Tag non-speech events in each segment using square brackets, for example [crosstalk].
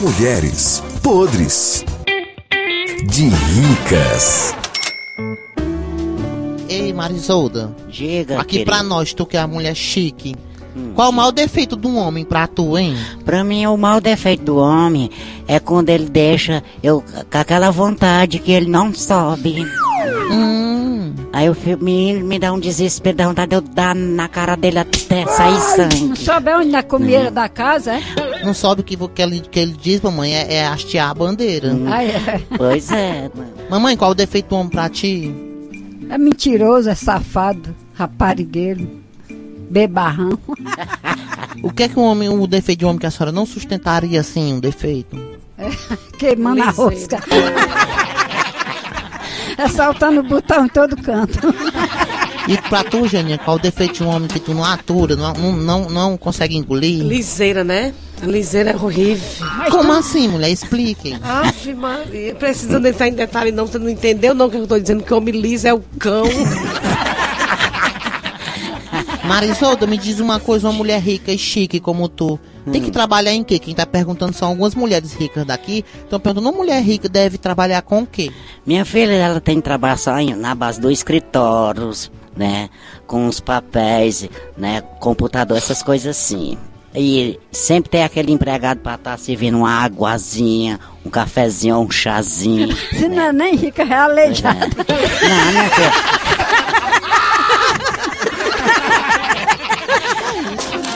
Mulheres podres de ricas. Ei, Marisolda, Diga, aqui querido. pra nós, tu que é a mulher chique. Qual o maior defeito de um homem pra tu, hein? Pra mim, o mau defeito do homem é quando ele deixa eu com aquela vontade que ele não sobe. Hum, Aí eu fico- me, dá um desespero, dá vontade de eu dar na cara dele até sair sangue. Não soube onde na comida da casa, é? não sabe o que, que, ele, que ele diz, mamãe, é, é hastear a bandeira. Ah, é. Pois é, mano. Mamãe, qual o defeito do homem pra ti? É mentiroso, é safado, raparigueiro, bebarrão. O que é que um homem, o defeito de um homem que a senhora não sustentaria assim, um defeito? Queimando a rosca. É saltando o botão em todo canto. E pra tu, Janinha, qual o defeito de um homem que tu não atura, não, não, não, consegue engolir? Liseira, né? A liseira é horrível. Como assim, mulher? Explique. Ave Maria. Precisa não entrar em detalhe, não. Você não entendeu, não, que eu tô dizendo que o homem liso é o cão. Marisolda, me diz uma coisa, uma mulher rica e chique como tu, tem que trabalhar em quê? Quem tá perguntando são algumas mulheres ricas daqui. Estão perguntando, uma mulher rica deve trabalhar com o quê? Minha filha, ela tem que trabalhar só em- na base do escritório, né? Com os papéis, né? Computador, essas coisas assim. E sempre tem aquele empregado pra estar servindo uma aguazinha, um cafezinho, um chazinho. [laughs] Se não é nem rica, é aleijada. Não, minha filha.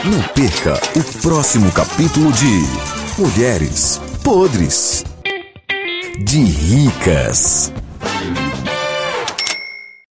Não perca o próximo capítulo de Mulheres podres de ricas.